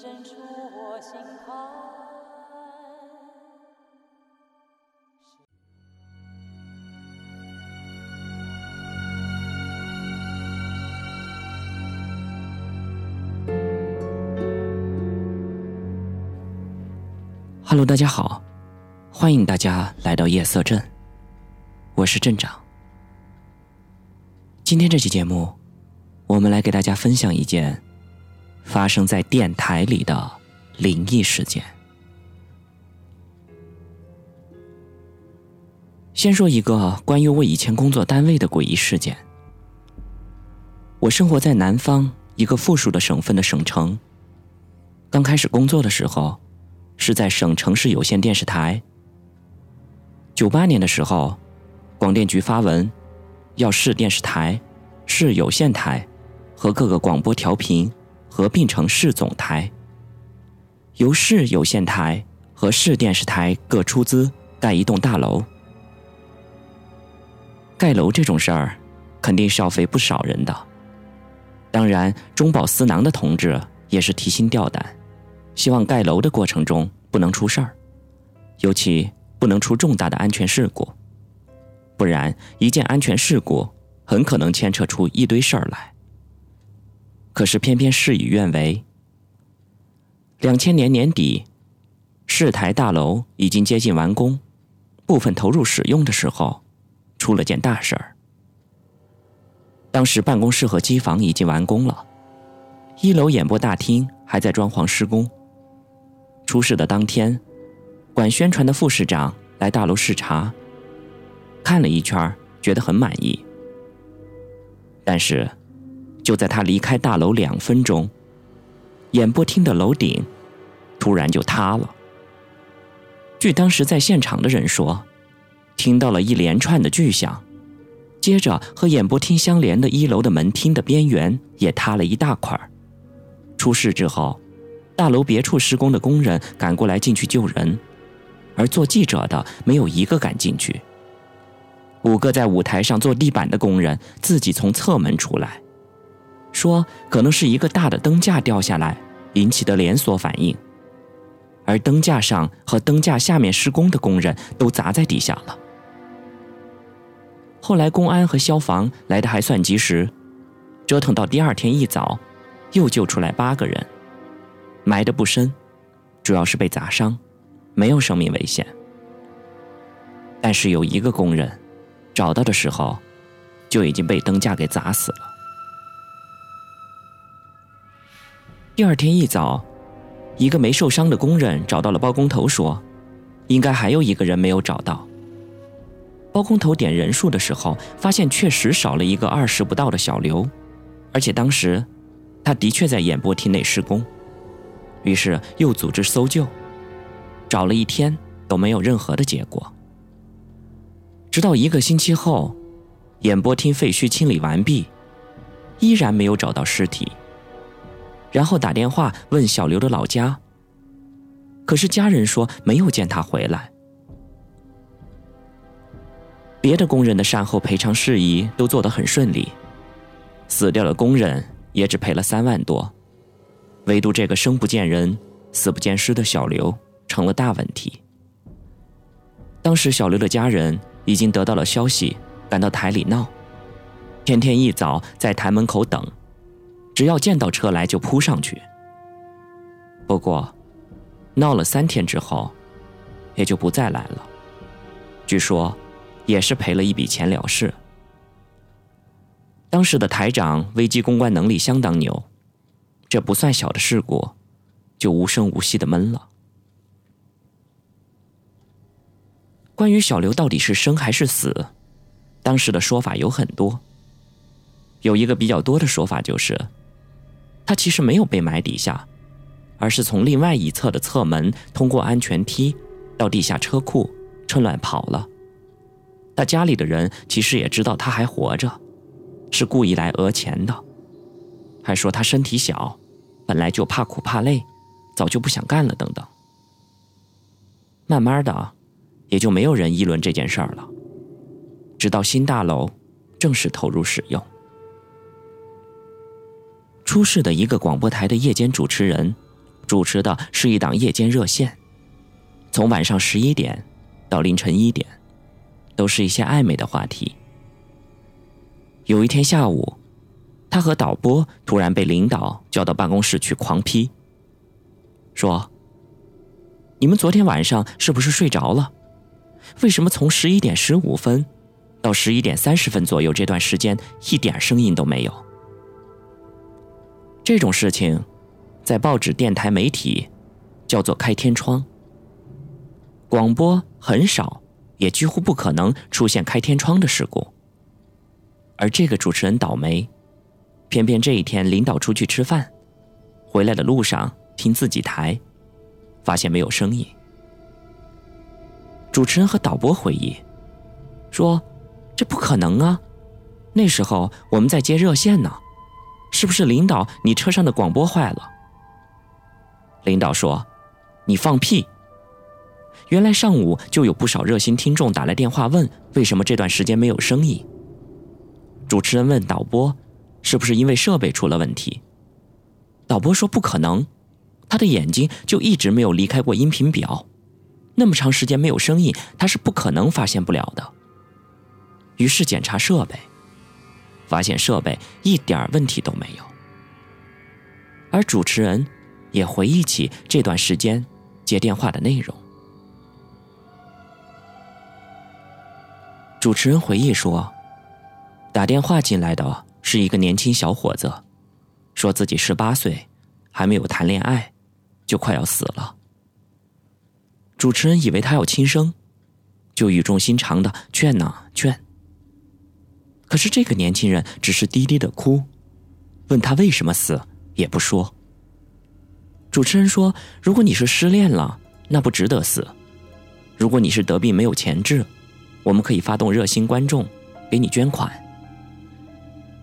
地回渗出我心坎。Hello，大家好，欢迎大家来到夜色镇，我是镇长。今天这期节目，我们来给大家分享一件发生在电台里的灵异事件。先说一个关于我以前工作单位的诡异事件。我生活在南方一个附属的省份的省城，刚开始工作的时候。是在省城市有线电视台。九八年的时候，广电局发文，要市电视台、市有线台和各个广播调频合并成市总台，由市有线台和市电视台各出资盖一栋大楼。盖楼这种事儿，肯定是要费不少人的。当然，中饱私囊的同志也是提心吊胆。希望盖楼的过程中不能出事儿，尤其不能出重大的安全事故，不然一件安全事故很可能牵扯出一堆事儿来。可是偏偏事与愿违。两千年年底，市台大楼已经接近完工，部分投入使用的时候，出了件大事儿。当时办公室和机房已经完工了，一楼演播大厅还在装潢施工。出事的当天，管宣传的副市长来大楼视察，看了一圈，觉得很满意。但是，就在他离开大楼两分钟，演播厅的楼顶突然就塌了。据当时在现场的人说，听到了一连串的巨响，接着和演播厅相连的一楼的门厅的边缘也塌了一大块。出事之后。大楼别处施工的工人赶过来进去救人，而做记者的没有一个敢进去。五个在舞台上做地板的工人自己从侧门出来，说可能是一个大的灯架掉下来引起的连锁反应，而灯架上和灯架下面施工的工人都砸在地下了。后来公安和消防来的还算及时，折腾到第二天一早，又救出来八个人。埋得不深，主要是被砸伤，没有生命危险。但是有一个工人，找到的时候，就已经被灯架给砸死了。第二天一早，一个没受伤的工人找到了包工头，说，应该还有一个人没有找到。包工头点人数的时候，发现确实少了一个二十不到的小刘，而且当时，他的确在演播厅内施工。于是又组织搜救，找了一天都没有任何的结果。直到一个星期后，演播厅废墟清理完毕，依然没有找到尸体。然后打电话问小刘的老家，可是家人说没有见他回来。别的工人的善后赔偿事宜都做得很顺利，死掉的工人也只赔了三万多。唯独这个生不见人、死不见尸的小刘成了大问题。当时小刘的家人已经得到了消息，赶到台里闹，天天一早在台门口等，只要见到车来就扑上去。不过，闹了三天之后，也就不再来了。据说，也是赔了一笔钱了事。当时的台长危机公关能力相当牛。这不算小的事故，就无声无息的闷了。关于小刘到底是生还是死，当时的说法有很多。有一个比较多的说法就是，他其实没有被埋底下，而是从另外一侧的侧门通过安全梯到地下车库，趁乱跑了。他家里的人其实也知道他还活着，是故意来讹钱的，还说他身体小，本来就怕苦怕累，早就不想干了等等。慢慢的，也就没有人议论这件事儿了。直到新大楼正式投入使用，出事的一个广播台的夜间主持人，主持的是一档夜间热线，从晚上十一点到凌晨一点，都是一些暧昧的话题。有一天下午，他和导播突然被领导叫到办公室去狂批，说：“你们昨天晚上是不是睡着了？为什么从十一点十五分？”到十一点三十分左右这段时间，一点声音都没有。这种事情，在报纸、电台、媒体叫做“开天窗”。广播很少，也几乎不可能出现开天窗的事故。而这个主持人倒霉，偏偏这一天领导出去吃饭，回来的路上听自己台，发现没有声音。主持人和导播回忆说。这不可能啊！那时候我们在接热线呢，是不是领导你车上的广播坏了？领导说：“你放屁！原来上午就有不少热心听众打来电话问为什么这段时间没有声音。”主持人问导播：“是不是因为设备出了问题？”导播说：“不可能，他的眼睛就一直没有离开过音频表，那么长时间没有声音，他是不可能发现不了的。”于是检查设备，发现设备一点问题都没有。而主持人也回忆起这段时间接电话的内容。主持人回忆说，打电话进来的是一个年轻小伙子，说自己十八岁，还没有谈恋爱，就快要死了。主持人以为他要轻生，就语重心长的劝呐劝。可是这个年轻人只是低低的哭，问他为什么死也不说。主持人说：“如果你是失恋了，那不值得死；如果你是得病没有钱治，我们可以发动热心观众给你捐款。”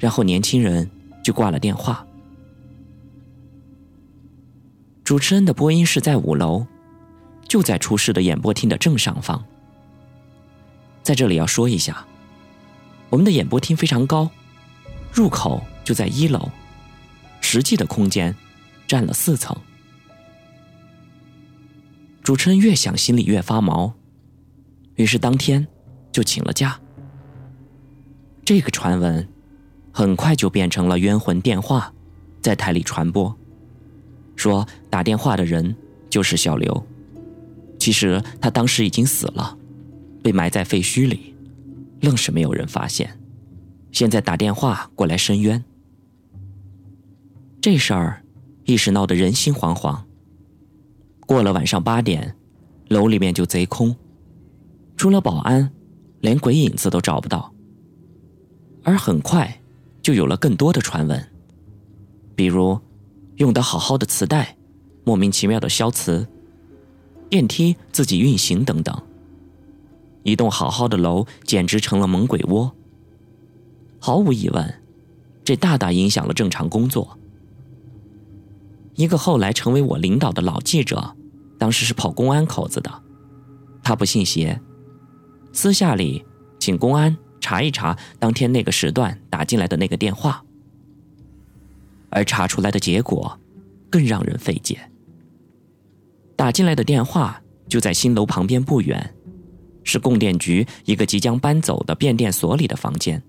然后年轻人就挂了电话。主持人的播音室在五楼，就在出事的演播厅的正上方。在这里要说一下。我们的演播厅非常高，入口就在一楼，实际的空间占了四层。主持人越想心里越发毛，于是当天就请了假。这个传闻很快就变成了冤魂电话，在台里传播，说打电话的人就是小刘，其实他当时已经死了，被埋在废墟里。愣是没有人发现，现在打电话过来申冤。这事儿一时闹得人心惶惶。过了晚上八点，楼里面就贼空，除了保安，连鬼影子都找不到。而很快，就有了更多的传闻，比如用得好好的磁带莫名其妙的消磁，电梯自己运行等等。一栋好好的楼简直成了猛鬼窝。毫无疑问，这大大影响了正常工作。一个后来成为我领导的老记者，当时是跑公安口子的，他不信邪，私下里请公安查一查当天那个时段打进来的那个电话，而查出来的结果更让人费解。打进来的电话就在新楼旁边不远。是供电局一个即将搬走的变电所里的房间。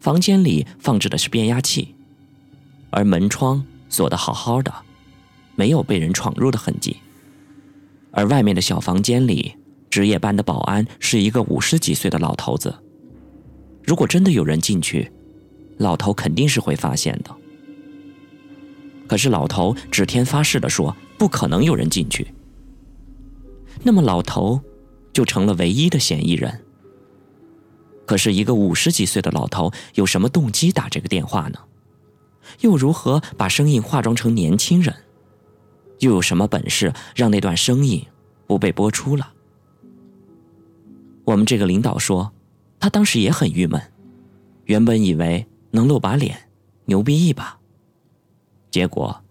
房间里放置的是变压器，而门窗锁得好好的，没有被人闯入的痕迹。而外面的小房间里，值夜班的保安是一个五十几岁的老头子。如果真的有人进去，老头肯定是会发现的。可是老头指天发誓的说，不可能有人进去。那么老头？就成了唯一的嫌疑人。可是，一个五十几岁的老头有什么动机打这个电话呢？又如何把声音化妆成年轻人？又有什么本事让那段声音不被播出了？我们这个领导说，他当时也很郁闷，原本以为能露把脸，牛逼一把，结果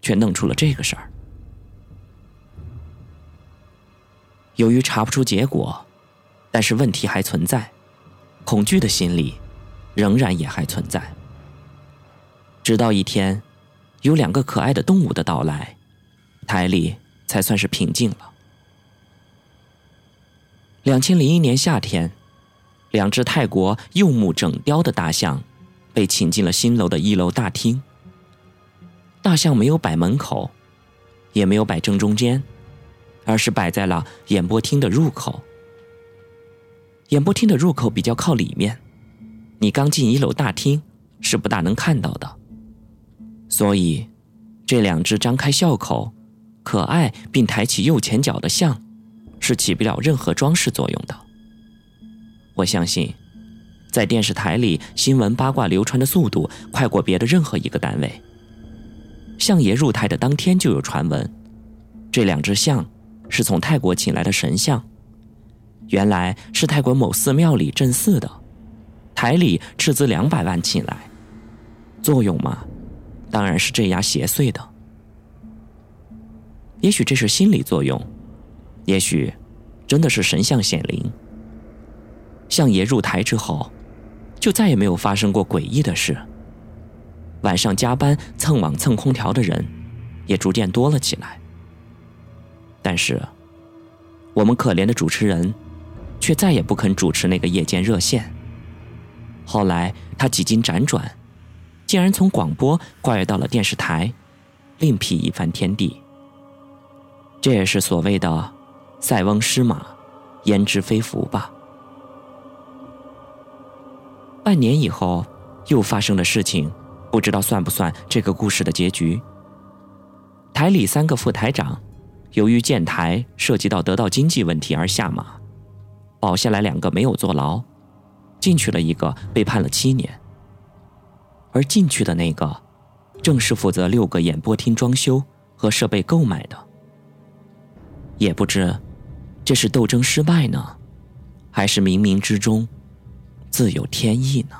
却弄出了这个事儿。由于查不出结果，但是问题还存在，恐惧的心理仍然也还存在。直到一天，有两个可爱的动物的到来，台里才算是平静了。两千零一年夏天，两只泰国柚木整雕的大象被请进了新楼的一楼大厅。大象没有摆门口，也没有摆正中间。而是摆在了演播厅的入口。演播厅的入口比较靠里面，你刚进一楼大厅是不大能看到的。所以，这两只张开笑口、可爱并抬起右前脚的象，是起不了任何装饰作用的。我相信，在电视台里，新闻八卦流传的速度快过别的任何一个单位。相爷入台的当天就有传闻，这两只象。是从泰国请来的神像，原来是泰国某寺庙里镇寺的，台里斥资两百万请来，作用嘛，当然是镇压邪祟的。也许这是心理作用，也许真的是神像显灵。相爷入台之后，就再也没有发生过诡异的事。晚上加班蹭网蹭空调的人，也逐渐多了起来。但是，我们可怜的主持人，却再也不肯主持那个夜间热线。后来，他几经辗转，竟然从广播跨越到了电视台，另辟一番天地。这也是所谓的“塞翁失马，焉知非福”吧。半年以后，又发生的事情，不知道算不算这个故事的结局。台里三个副台长。由于建台涉及到得到经济问题而下马，保下来两个没有坐牢，进去了一个被判了七年。而进去的那个，正是负责六个演播厅装修和设备购买的。也不知这是斗争失败呢，还是冥冥之中自有天意呢？